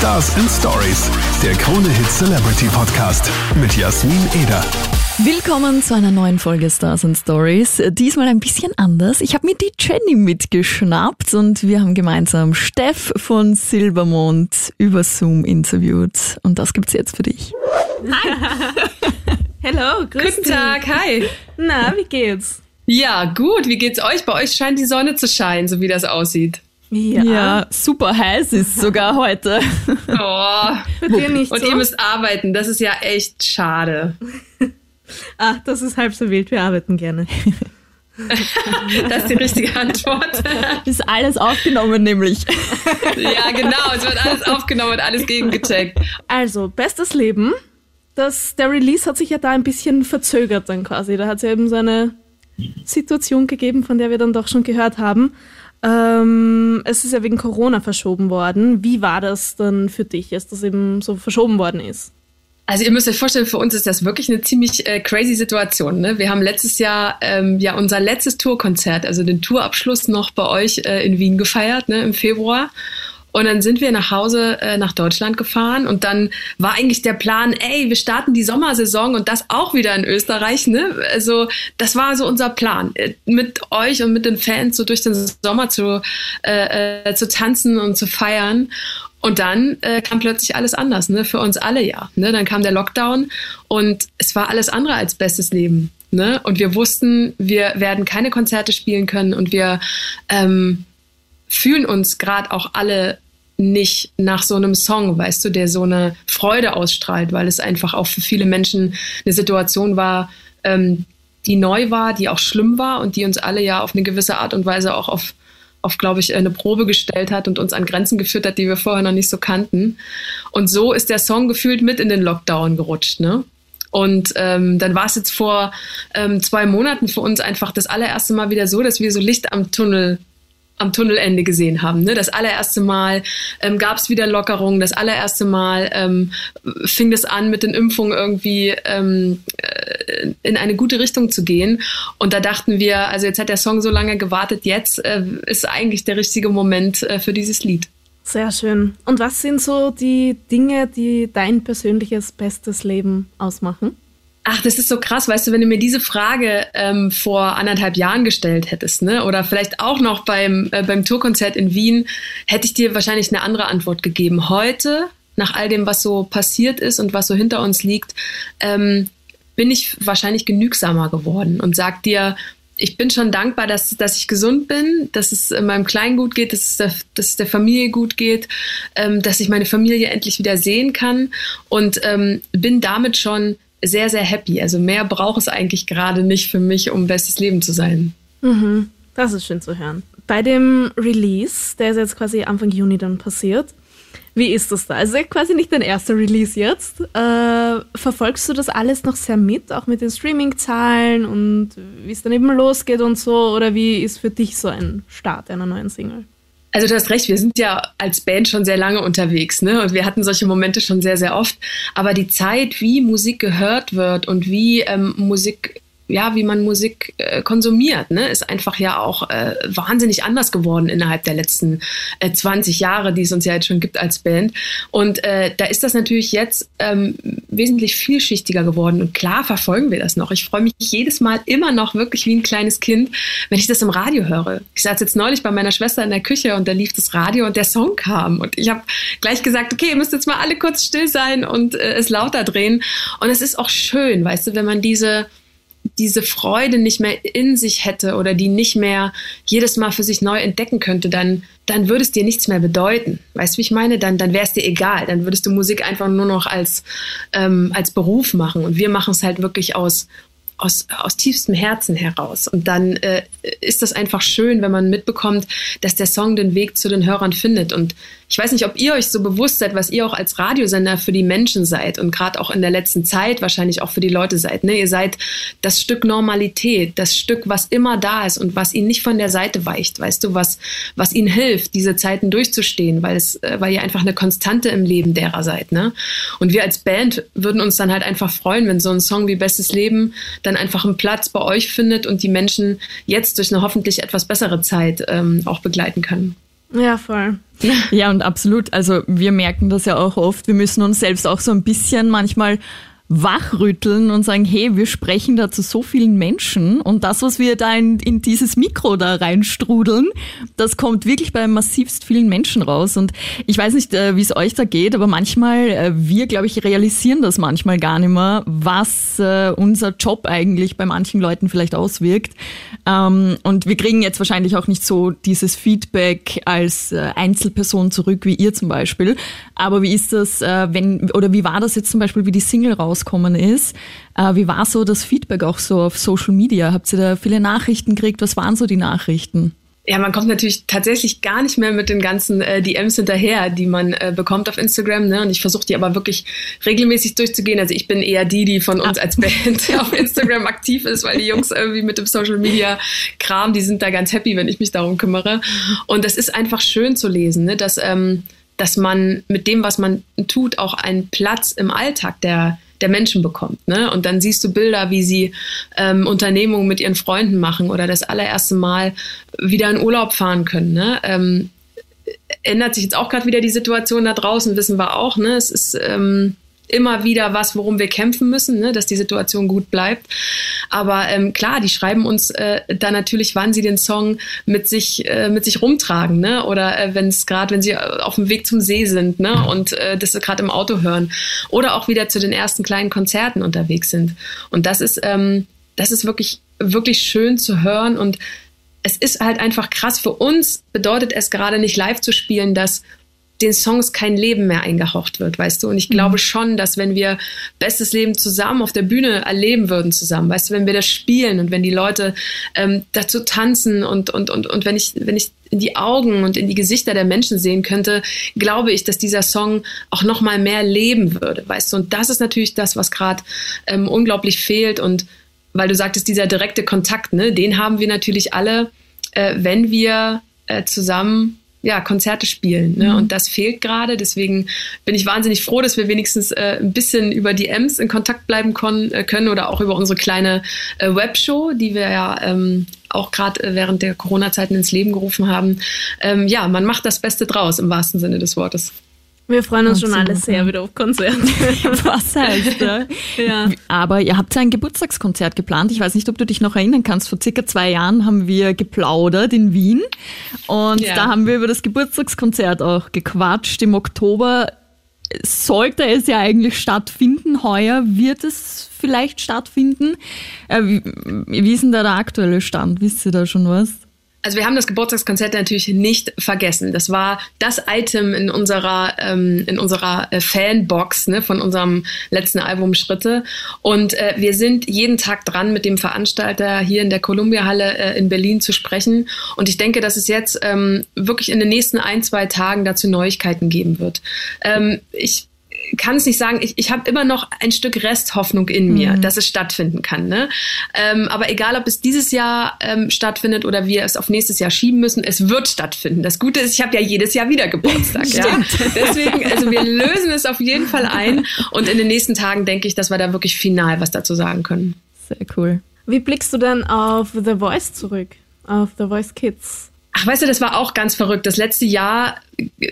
Stars and Stories, der Krone Hit Celebrity Podcast mit Jasmin Eder. Willkommen zu einer neuen Folge Stars and Stories. Diesmal ein bisschen anders. Ich habe mir die Jenny mitgeschnappt und wir haben gemeinsam Steff von Silbermond über Zoom interviewt. Und das gibt's jetzt für dich. Hi. Hello, grüß Guten dich. Tag, hi. Na, wie geht's? Ja, gut, wie geht's euch? Bei euch scheint die Sonne zu scheinen, so wie das aussieht. Ja, super heiß ist sogar heute. Oh. Bei dir nicht Und so? ihr müsst arbeiten, das ist ja echt schade. Ach, das ist halb so wild, wir arbeiten gerne. Das ist die richtige Antwort. Ist alles aufgenommen nämlich. Ja, genau, es wird alles aufgenommen und alles gegengecheckt. Also, bestes Leben. Das, der Release hat sich ja da ein bisschen verzögert dann quasi. Da hat es ja eben so eine Situation gegeben, von der wir dann doch schon gehört haben. Ähm, es ist ja wegen Corona verschoben worden. Wie war das dann für dich, als das eben so verschoben worden ist? Also ihr müsst euch vorstellen, für uns ist das wirklich eine ziemlich äh, crazy Situation. Ne? Wir haben letztes Jahr ähm, ja unser letztes Tourkonzert, also den Tourabschluss noch bei euch äh, in Wien gefeiert, ne, im Februar. Und dann sind wir nach Hause äh, nach Deutschland gefahren und dann war eigentlich der Plan, ey, wir starten die Sommersaison und das auch wieder in Österreich. Ne? Also das war so unser Plan, äh, mit euch und mit den Fans so durch den Sommer zu, äh, äh, zu tanzen und zu feiern. Und dann äh, kam plötzlich alles anders, ne? Für uns alle ja. Ne? Dann kam der Lockdown und es war alles andere als bestes Leben. Ne? Und wir wussten, wir werden keine Konzerte spielen können und wir ähm, fühlen uns gerade auch alle nicht nach so einem Song, weißt du, der so eine Freude ausstrahlt, weil es einfach auch für viele Menschen eine Situation war, ähm, die neu war, die auch schlimm war und die uns alle ja auf eine gewisse Art und Weise auch auf auf, glaube ich, eine Probe gestellt hat und uns an Grenzen geführt hat, die wir vorher noch nicht so kannten. Und so ist der Song gefühlt mit in den Lockdown gerutscht, ne? Und ähm, dann war es jetzt vor ähm, zwei Monaten für uns einfach das allererste Mal wieder so, dass wir so Licht am Tunnel am Tunnelende gesehen haben. Ne? Das allererste Mal ähm, gab es wieder Lockerungen. Das allererste Mal ähm, fing es an, mit den Impfungen irgendwie ähm, äh, in eine gute Richtung zu gehen. Und da dachten wir, also jetzt hat der Song so lange gewartet, jetzt äh, ist eigentlich der richtige Moment äh, für dieses Lied. Sehr schön. Und was sind so die Dinge, die dein persönliches bestes Leben ausmachen? Ach, das ist so krass, weißt du, wenn du mir diese Frage ähm, vor anderthalb Jahren gestellt hättest, ne, oder vielleicht auch noch beim, äh, beim Tourkonzert in Wien, hätte ich dir wahrscheinlich eine andere Antwort gegeben. Heute, nach all dem, was so passiert ist und was so hinter uns liegt, ähm, bin ich wahrscheinlich genügsamer geworden und sag dir, ich bin schon dankbar, dass, dass ich gesund bin, dass es meinem Kleinen gut geht, dass es der, dass es der Familie gut geht, ähm, dass ich meine Familie endlich wieder sehen kann und ähm, bin damit schon sehr, sehr happy. Also mehr braucht es eigentlich gerade nicht für mich, um bestes Leben zu sein. Mhm, das ist schön zu hören. Bei dem Release, der ist jetzt quasi Anfang Juni dann passiert, wie ist das da? Also quasi nicht dein erster Release jetzt. Äh, verfolgst du das alles noch sehr mit, auch mit den Streaming-Zahlen und wie es dann eben losgeht und so? Oder wie ist für dich so ein Start einer neuen Single? Also du hast recht, wir sind ja als Band schon sehr lange unterwegs, ne? Und wir hatten solche Momente schon sehr, sehr oft. Aber die Zeit, wie Musik gehört wird und wie ähm, Musik ja, wie man Musik äh, konsumiert, ne, ist einfach ja auch äh, wahnsinnig anders geworden innerhalb der letzten äh, 20 Jahre, die es uns ja jetzt schon gibt als Band. Und äh, da ist das natürlich jetzt ähm, wesentlich vielschichtiger geworden. Und klar verfolgen wir das noch. Ich freue mich jedes Mal immer noch wirklich wie ein kleines Kind, wenn ich das im Radio höre. Ich saß jetzt neulich bei meiner Schwester in der Küche und da lief das Radio und der Song kam. Und ich habe gleich gesagt, okay, ihr müsst jetzt mal alle kurz still sein und äh, es lauter drehen. Und es ist auch schön, weißt du, wenn man diese diese Freude nicht mehr in sich hätte oder die nicht mehr jedes Mal für sich neu entdecken könnte, dann, dann würde es dir nichts mehr bedeuten. Weißt du, wie ich meine? Dann, dann wäre es dir egal. Dann würdest du Musik einfach nur noch als, ähm, als Beruf machen. Und wir machen es halt wirklich aus, aus, aus tiefstem Herzen heraus. Und dann äh, ist das einfach schön, wenn man mitbekommt, dass der Song den Weg zu den Hörern findet. Und ich weiß nicht, ob ihr euch so bewusst seid, was ihr auch als Radiosender für die Menschen seid und gerade auch in der letzten Zeit wahrscheinlich auch für die Leute seid. Ne? Ihr seid das Stück Normalität, das Stück, was immer da ist und was ihnen nicht von der Seite weicht, weißt du, was, was ihnen hilft, diese Zeiten durchzustehen, weil es, äh, weil ihr einfach eine Konstante im Leben derer seid. Ne? Und wir als Band würden uns dann halt einfach freuen, wenn so ein Song wie Bestes Leben dann einfach einen Platz bei euch findet und die Menschen jetzt durch eine hoffentlich etwas bessere Zeit ähm, auch begleiten können. Ja, voll. Ja, und absolut. Also wir merken das ja auch oft. Wir müssen uns selbst auch so ein bisschen manchmal wachrütteln und sagen, hey, wir sprechen da zu so vielen Menschen und das, was wir da in, in dieses Mikro da reinstrudeln, das kommt wirklich bei massivst vielen Menschen raus. Und ich weiß nicht, äh, wie es euch da geht, aber manchmal, äh, wir, glaube ich, realisieren das manchmal gar nicht mehr, was äh, unser Job eigentlich bei manchen Leuten vielleicht auswirkt. Ähm, und wir kriegen jetzt wahrscheinlich auch nicht so dieses Feedback als Einzelperson zurück, wie ihr zum Beispiel. Aber wie ist das, wenn, oder wie war das jetzt zum Beispiel, wie die Single raus rausgekommen ist. Äh, wie war so das Feedback auch so auf Social Media? Habt ihr da viele Nachrichten gekriegt? Was waren so die Nachrichten? Ja, man kommt natürlich tatsächlich gar nicht mehr mit den ganzen äh, DMs hinterher, die man äh, bekommt auf Instagram. Ne? Und ich versuche die aber wirklich regelmäßig durchzugehen. Also ich bin eher die, die von uns als Band auf Instagram aktiv ist, weil die Jungs irgendwie mit dem Social Media Kram, die sind da ganz happy, wenn ich mich darum kümmere. Und das ist einfach schön zu lesen, ne? dass, ähm, dass man mit dem, was man tut, auch einen Platz im Alltag der der Menschen bekommt. Ne? Und dann siehst du Bilder, wie sie ähm, Unternehmungen mit ihren Freunden machen oder das allererste Mal wieder in Urlaub fahren können. Ne? Ähm, ändert sich jetzt auch gerade wieder die Situation da draußen, wissen wir auch. Ne? Es ist ähm, immer wieder was, worum wir kämpfen müssen, ne, dass die Situation gut bleibt. Aber ähm, klar, die schreiben uns äh, da natürlich, wann sie den Song mit sich äh, mit sich rumtragen, ne? Oder äh, wenn es gerade, wenn sie auf dem Weg zum See sind, ne? Und äh, das gerade im Auto hören oder auch wieder zu den ersten kleinen Konzerten unterwegs sind. Und das ist ähm, das ist wirklich wirklich schön zu hören und es ist halt einfach krass. Für uns bedeutet es gerade nicht live zu spielen, dass den Songs kein Leben mehr eingehaucht wird, weißt du? Und ich glaube mhm. schon, dass wenn wir bestes Leben zusammen auf der Bühne erleben würden zusammen, weißt du, wenn wir das spielen und wenn die Leute ähm, dazu tanzen und, und, und, und wenn ich, wenn ich in die Augen und in die Gesichter der Menschen sehen könnte, glaube ich, dass dieser Song auch noch mal mehr leben würde, weißt du? Und das ist natürlich das, was gerade ähm, unglaublich fehlt und weil du sagtest, dieser direkte Kontakt, ne, den haben wir natürlich alle, äh, wenn wir äh, zusammen ja, Konzerte spielen. Ne? Mhm. Und das fehlt gerade. Deswegen bin ich wahnsinnig froh, dass wir wenigstens äh, ein bisschen über die Ems in Kontakt bleiben kon- äh, können oder auch über unsere kleine äh, Webshow, die wir ja ähm, auch gerade äh, während der Corona-Zeiten ins Leben gerufen haben. Ähm, ja, man macht das Beste draus im wahrsten Sinne des Wortes. Wir freuen uns schon alle sehr wieder auf Konzert. Was heißt, ja. ja. Aber ihr habt ja ein Geburtstagskonzert geplant. Ich weiß nicht, ob du dich noch erinnern kannst. Vor circa zwei Jahren haben wir geplaudert in Wien. Und ja. da haben wir über das Geburtstagskonzert auch gequatscht. Im Oktober sollte es ja eigentlich stattfinden. Heuer wird es vielleicht stattfinden. Äh, wie ist denn da der aktuelle Stand? Wisst ihr da schon was? Also wir haben das Geburtstagskonzert natürlich nicht vergessen. Das war das Item in unserer ähm, in unserer äh, Fanbox ne, von unserem letzten Album Schritte. Und äh, wir sind jeden Tag dran, mit dem Veranstalter hier in der Columbia Halle äh, in Berlin zu sprechen. Und ich denke, dass es jetzt ähm, wirklich in den nächsten ein zwei Tagen dazu Neuigkeiten geben wird. Ähm, ich kann es nicht sagen, ich, ich habe immer noch ein Stück Resthoffnung in mir, mhm. dass es stattfinden kann. Ne? Ähm, aber egal, ob es dieses Jahr ähm, stattfindet oder wir es auf nächstes Jahr schieben müssen, es wird stattfinden. Das Gute ist, ich habe ja jedes Jahr wieder Geburtstag. ja? Deswegen, also wir lösen es auf jeden Fall ein und in den nächsten Tagen denke ich, dass wir da wirklich final was dazu sagen können. Sehr cool. Wie blickst du dann auf The Voice zurück? Auf The Voice Kids? Ach, weißt du, das war auch ganz verrückt. Das letzte Jahr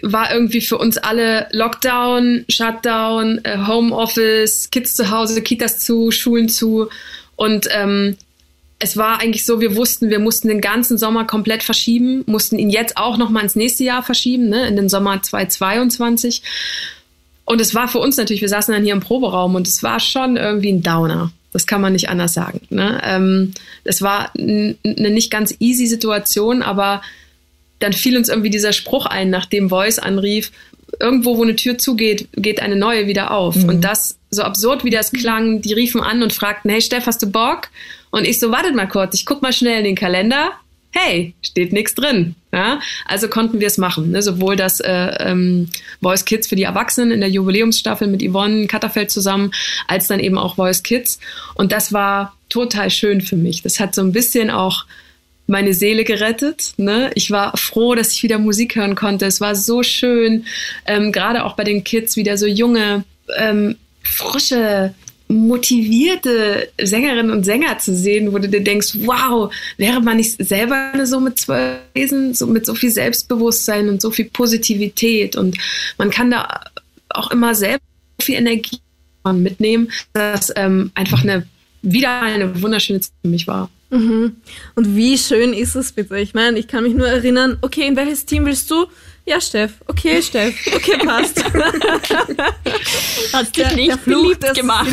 war irgendwie für uns alle Lockdown, Shutdown, äh, Homeoffice, Kids zu Hause, Kitas zu, Schulen zu. Und ähm, es war eigentlich so, wir wussten, wir mussten den ganzen Sommer komplett verschieben, mussten ihn jetzt auch noch mal ins nächste Jahr verschieben, ne, in den Sommer 2022. Und es war für uns natürlich, wir saßen dann hier im Proberaum und es war schon irgendwie ein Downer. Das kann man nicht anders sagen. Ne? Ähm, es war eine nicht ganz easy Situation, aber dann fiel uns irgendwie dieser Spruch ein, nachdem Voice anrief, irgendwo, wo eine Tür zugeht, geht eine neue wieder auf. Mhm. Und das, so absurd wie das klang, die riefen an und fragten, hey Steff, hast du Bock? Und ich so, wartet mal kurz, ich guck mal schnell in den Kalender hey, steht nichts drin. Ja? Also konnten wir es machen. Ne? Sowohl das äh, ähm, Voice Kids für die Erwachsenen in der Jubiläumsstaffel mit Yvonne Katterfeld zusammen, als dann eben auch Voice Kids. Und das war total schön für mich. Das hat so ein bisschen auch meine Seele gerettet. Ne? Ich war froh, dass ich wieder Musik hören konnte. Es war so schön, ähm, gerade auch bei den Kids wieder so junge, ähm, frische motivierte Sängerinnen und Sänger zu sehen, wo du dir denkst, wow, wäre man nicht selber so mit zwölf Wesen, so mit so viel Selbstbewusstsein und so viel Positivität und man kann da auch immer selbst so viel Energie mitnehmen, dass ähm, einfach eine wieder eine wunderschöne Zeit für mich war. Mhm. Und wie schön ist es bitte? Ich meine, ich kann mich nur erinnern, okay, in welches Team willst du? Ja, Steff. Okay, Steff. Okay, passt. Hast dich nicht beliebt gemacht.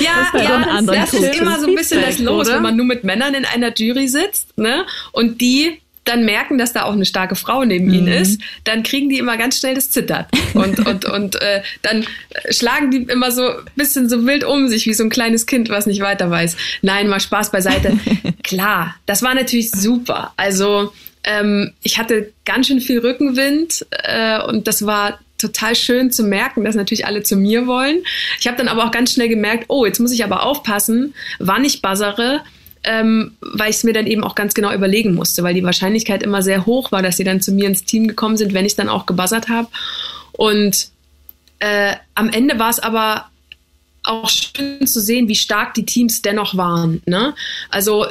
ja, ja, das ist immer so ein bisschen das Los, oder? wenn man nur mit Männern in einer Jury sitzt, ne? Und die dann merken, dass da auch eine starke Frau neben mhm. ihnen ist, dann kriegen die immer ganz schnell das Zittern. Und, und, und äh, dann schlagen die immer so ein bisschen so wild um sich, wie so ein kleines Kind, was nicht weiter weiß. Nein, mal Spaß beiseite. Klar, das war natürlich super. Also ähm, ich hatte ganz schön viel Rückenwind äh, und das war total schön zu merken, dass natürlich alle zu mir wollen. Ich habe dann aber auch ganz schnell gemerkt, oh, jetzt muss ich aber aufpassen, wann ich buzzere, ähm, weil ich es mir dann eben auch ganz genau überlegen musste, weil die Wahrscheinlichkeit immer sehr hoch war, dass sie dann zu mir ins Team gekommen sind, wenn ich dann auch gebuzzert habe. Und äh, am Ende war es aber auch schön zu sehen, wie stark die Teams dennoch waren. Ne? Also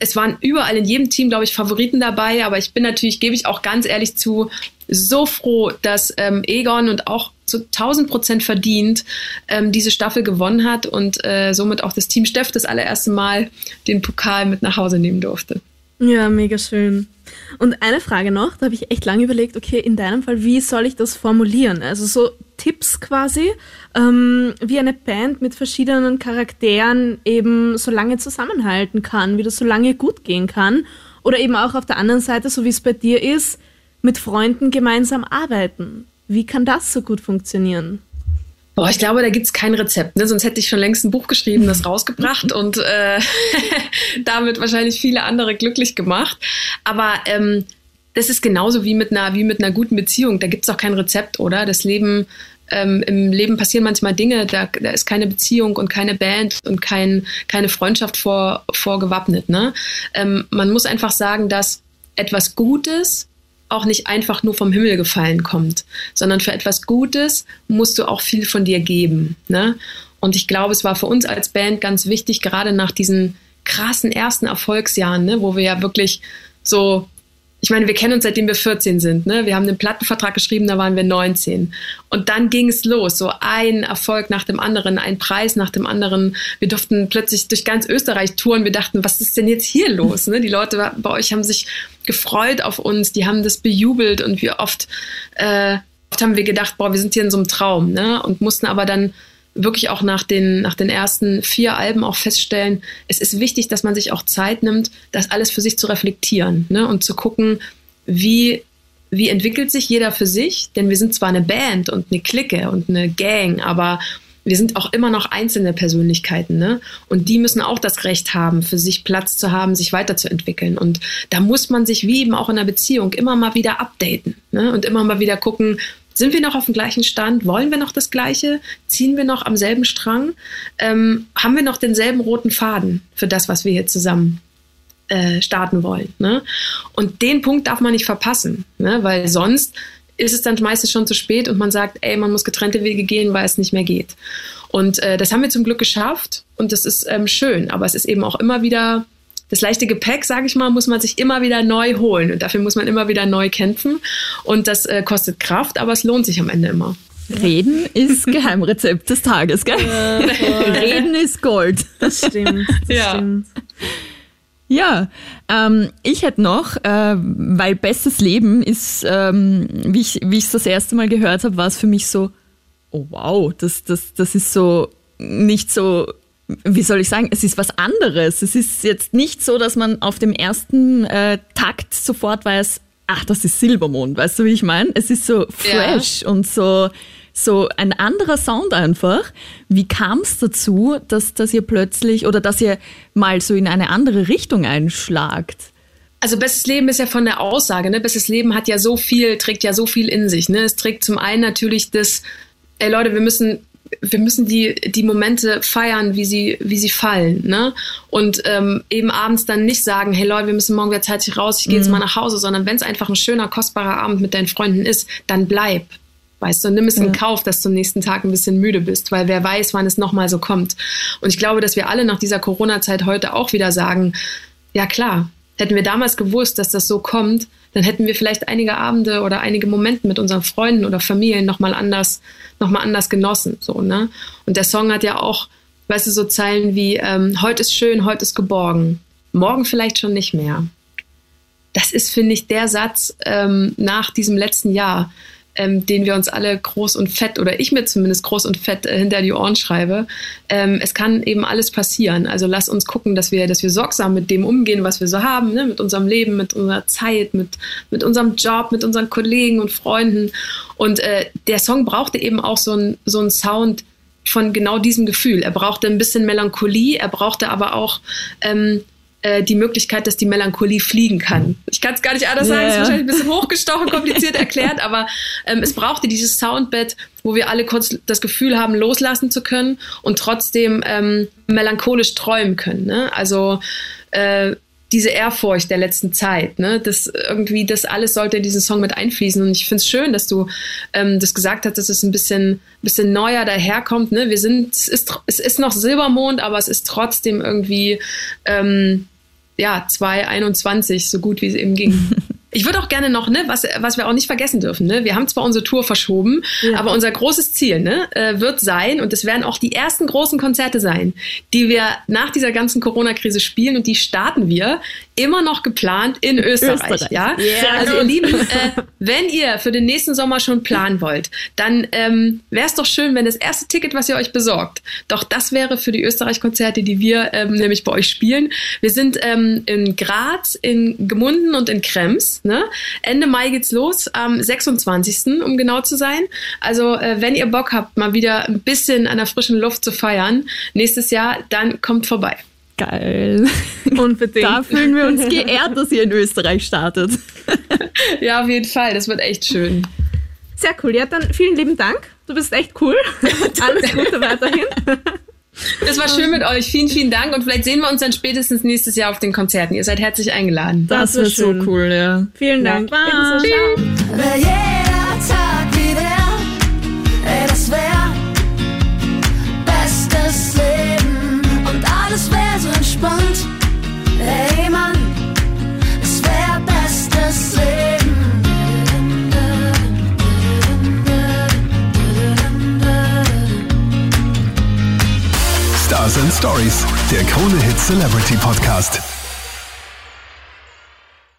es waren überall in jedem Team, glaube ich, Favoriten dabei, aber ich bin natürlich, gebe ich auch ganz ehrlich zu, so froh, dass ähm, Egon und auch zu 1000 Prozent verdient ähm, diese Staffel gewonnen hat und äh, somit auch das Team Steff das allererste Mal den Pokal mit nach Hause nehmen durfte. Ja, mega schön. Und eine Frage noch, da habe ich echt lange überlegt, okay, in deinem Fall, wie soll ich das formulieren? Also so Tipps quasi, ähm, wie eine Band mit verschiedenen Charakteren eben so lange zusammenhalten kann, wie das so lange gut gehen kann. Oder eben auch auf der anderen Seite, so wie es bei dir ist, mit Freunden gemeinsam arbeiten. Wie kann das so gut funktionieren? Boah, ich glaube, da gibt's kein Rezept, ne? sonst hätte ich schon längst ein Buch geschrieben, das rausgebracht und äh, damit wahrscheinlich viele andere glücklich gemacht. Aber ähm, das ist genauso wie mit einer, wie mit einer guten Beziehung. Da gibt's auch kein Rezept, oder? Das Leben, ähm, im Leben passieren manchmal Dinge, da, da ist keine Beziehung und keine Band und kein, keine Freundschaft vor, vorgewappnet. Ne? Ähm, man muss einfach sagen, dass etwas Gutes auch nicht einfach nur vom Himmel gefallen kommt, sondern für etwas Gutes musst du auch viel von dir geben. Ne? Und ich glaube, es war für uns als Band ganz wichtig, gerade nach diesen krassen ersten Erfolgsjahren, ne, wo wir ja wirklich so ich meine, wir kennen uns seitdem wir 14 sind. Ne? Wir haben einen Plattenvertrag geschrieben, da waren wir 19. Und dann ging es los, so ein Erfolg nach dem anderen, ein Preis nach dem anderen. Wir durften plötzlich durch ganz Österreich touren. Wir dachten, was ist denn jetzt hier los? Ne? Die Leute bei euch haben sich gefreut auf uns, die haben das bejubelt und wie oft, äh, oft haben wir gedacht, boah, wir sind hier in so einem Traum. Ne? Und mussten aber dann wirklich auch nach den, nach den ersten vier Alben auch feststellen, es ist wichtig, dass man sich auch Zeit nimmt, das alles für sich zu reflektieren ne? und zu gucken, wie, wie entwickelt sich jeder für sich. Denn wir sind zwar eine Band und eine Clique und eine Gang, aber wir sind auch immer noch einzelne Persönlichkeiten, ne? Und die müssen auch das Recht haben, für sich Platz zu haben, sich weiterzuentwickeln. Und da muss man sich wie eben auch in einer Beziehung immer mal wieder updaten, ne? Und immer mal wieder gucken, sind wir noch auf dem gleichen Stand? Wollen wir noch das Gleiche? Ziehen wir noch am selben Strang? Ähm, haben wir noch denselben roten Faden für das, was wir hier zusammen äh, starten wollen? Ne? Und den Punkt darf man nicht verpassen, ne? weil sonst ist es dann meistens schon zu spät und man sagt, ey, man muss getrennte Wege gehen, weil es nicht mehr geht. Und äh, das haben wir zum Glück geschafft und das ist ähm, schön, aber es ist eben auch immer wieder das leichte Gepäck, sage ich mal, muss man sich immer wieder neu holen und dafür muss man immer wieder neu kämpfen und das äh, kostet Kraft, aber es lohnt sich am Ende immer. Reden ist Geheimrezept des Tages, gell? Ja, Reden ist Gold. Das stimmt. Das ja. stimmt. Ja, ähm, ich hätte noch, äh, weil Bestes Leben ist, ähm, wie ich wie ich das erste Mal gehört habe, war es für mich so, oh wow, das, das, das ist so nicht so wie soll ich sagen, es ist was anderes. Es ist jetzt nicht so, dass man auf dem ersten äh, Takt sofort weiß, ach, das ist Silbermond, weißt du, wie ich meine? Es ist so fresh ja. und so, so ein anderer Sound einfach. Wie kam es dazu, dass, dass ihr plötzlich oder dass ihr mal so in eine andere Richtung einschlagt? Also Bestes Leben ist ja von der Aussage, ne? Bestes Leben hat ja so viel, trägt ja so viel in sich. Ne? Es trägt zum einen natürlich das, ey Leute, wir müssen wir müssen die, die Momente feiern, wie sie, wie sie fallen. Ne? Und ähm, eben abends dann nicht sagen, hey Leute, wir müssen morgen wieder zeitig raus, ich gehe mhm. jetzt mal nach Hause, sondern wenn es einfach ein schöner, kostbarer Abend mit deinen Freunden ist, dann bleib. Weißt du, nimm es ja. in Kauf, dass du am nächsten Tag ein bisschen müde bist, weil wer weiß, wann es nochmal so kommt. Und ich glaube, dass wir alle nach dieser Corona-Zeit heute auch wieder sagen, ja klar, hätten wir damals gewusst, dass das so kommt, dann hätten wir vielleicht einige Abende oder einige Momente mit unseren Freunden oder Familien nochmal anders, noch mal anders genossen. So, ne? Und der Song hat ja auch, weißt du, so Zeilen wie, ähm, heute ist schön, heute ist geborgen, morgen vielleicht schon nicht mehr. Das ist, finde ich, der Satz ähm, nach diesem letzten Jahr, ähm, den wir uns alle groß und fett oder ich mir zumindest groß und fett äh, hinter die Ohren schreibe. Ähm, es kann eben alles passieren. Also lass uns gucken, dass wir, dass wir sorgsam mit dem umgehen, was wir so haben, ne? mit unserem Leben, mit unserer Zeit, mit, mit unserem Job, mit unseren Kollegen und Freunden. Und äh, der Song brauchte eben auch so ein so ein Sound von genau diesem Gefühl. Er brauchte ein bisschen Melancholie, er brauchte aber auch ähm, äh, die Möglichkeit, dass die Melancholie fliegen kann. Ich kann es gar nicht anders ja, sagen, es ist wahrscheinlich ein bisschen hochgestochen, kompliziert erklärt, aber ähm, es brauchte dieses Soundbed, wo wir alle kurz das Gefühl haben, loslassen zu können und trotzdem ähm, melancholisch träumen können. Ne? Also äh, diese Ehrfurcht der letzten Zeit, ne? Das irgendwie, das alles sollte in diesen Song mit einfließen. Und ich finde es schön, dass du ähm, das gesagt hast, dass es ein bisschen, bisschen neuer daherkommt. Ne? Wir sind, es ist, es ist noch Silbermond, aber es ist trotzdem irgendwie ähm, ja, 2,21, so gut wie es eben ging. Ich würde auch gerne noch, ne, was, was wir auch nicht vergessen dürfen, ne, wir haben zwar unsere Tour verschoben, ja. aber unser großes Ziel ne, äh, wird sein, und es werden auch die ersten großen Konzerte sein, die wir nach dieser ganzen Corona-Krise spielen und die starten wir immer noch geplant in Österreich. Österreich. Ja? Yeah. Also ihr Lieben, äh, wenn ihr für den nächsten Sommer schon planen wollt, dann ähm, wäre es doch schön, wenn das erste Ticket, was ihr euch besorgt, doch das wäre für die Österreich-Konzerte, die wir ähm, nämlich bei euch spielen. Wir sind ähm, in Graz, in Gemunden und in Krems. Ne? Ende Mai geht's los, am 26. um genau zu sein. Also äh, wenn ihr Bock habt, mal wieder ein bisschen an der frischen Luft zu feiern, nächstes Jahr, dann kommt vorbei. Geil. Unbedingt. Da fühlen wir uns geehrt, dass ihr in Österreich startet. Ja, auf jeden Fall. Das wird echt schön. Sehr cool. Ja, dann vielen lieben Dank. Du bist echt cool. Alles Gute weiterhin. Das war schön mit euch. Vielen, vielen Dank. Und vielleicht sehen wir uns dann spätestens nächstes Jahr auf den Konzerten. Ihr seid herzlich eingeladen. Das, das wird so cool, ja. Vielen Dank. Ja. Bye. Ciao. Stars Stories, der Krone Hit Celebrity Podcast.